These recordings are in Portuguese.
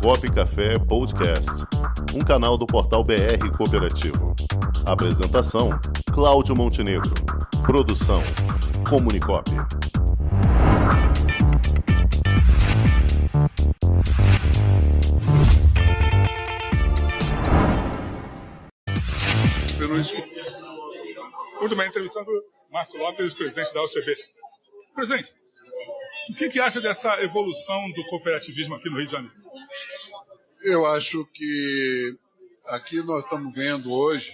Cop Café Podcast, um canal do portal BR Cooperativo. Apresentação: Cláudio Montenegro. Produção: Comunicop. Muito bem, entrevistando Márcio Lopes, presidente da UCB. Presidente, o que, que acha dessa evolução do cooperativismo aqui no Rio de Janeiro? Eu acho que aqui nós estamos vendo hoje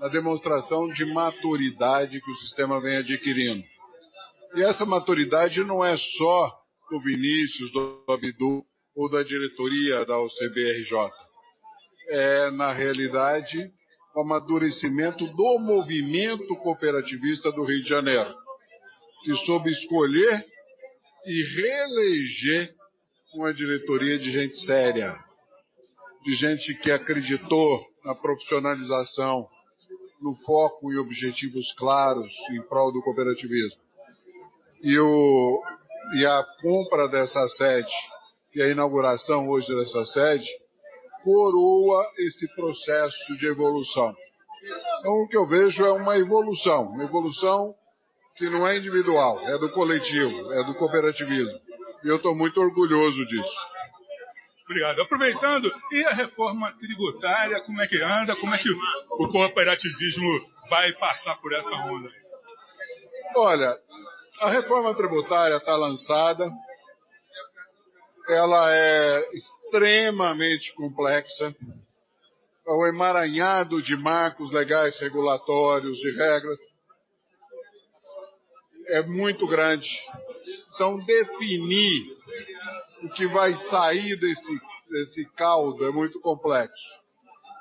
a demonstração de maturidade que o sistema vem adquirindo. E essa maturidade não é só do Vinícius, do Abdu ou da diretoria da UCBRJ. É, na realidade, o amadurecimento do movimento cooperativista do Rio de Janeiro, que soube escolher e reeleger uma diretoria de gente séria, de gente que acreditou na profissionalização, no foco e objetivos claros em prol do cooperativismo. E, o, e a compra dessa sede e a inauguração hoje dessa sede coroa esse processo de evolução. Então, o que eu vejo é uma evolução, uma evolução que não é individual, é do coletivo, é do cooperativismo. E eu estou muito orgulhoso disso. Obrigado. Aproveitando, e a reforma tributária, como é que anda? Como é que o cooperativismo vai passar por essa onda? Olha, a reforma tributária está lançada, ela é extremamente complexa, é um emaranhado de marcos legais, regulatórios, de regras, é muito grande. Então, definir o que vai sair desse, desse caldo é muito complexo.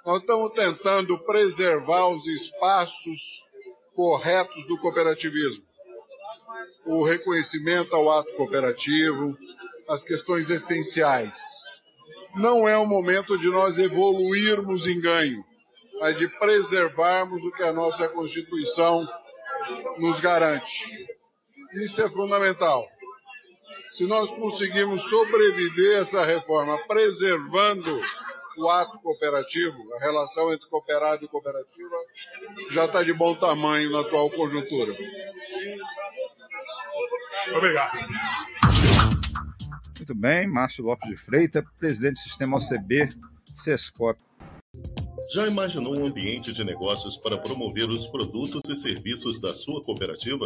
Nós estamos tentando preservar os espaços corretos do cooperativismo. O reconhecimento ao ato cooperativo, as questões essenciais. Não é o momento de nós evoluirmos em ganho, mas de preservarmos o que a nossa Constituição nos garante. Isso é fundamental. Se nós conseguirmos sobreviver a essa reforma preservando o ato cooperativo, a relação entre cooperado e cooperativa, já está de bom tamanho na atual conjuntura. Obrigado. Muito bem, Márcio Lopes de Freitas, presidente do Sistema OCB, SESCOP. Já imaginou um ambiente de negócios para promover os produtos e serviços da sua cooperativa?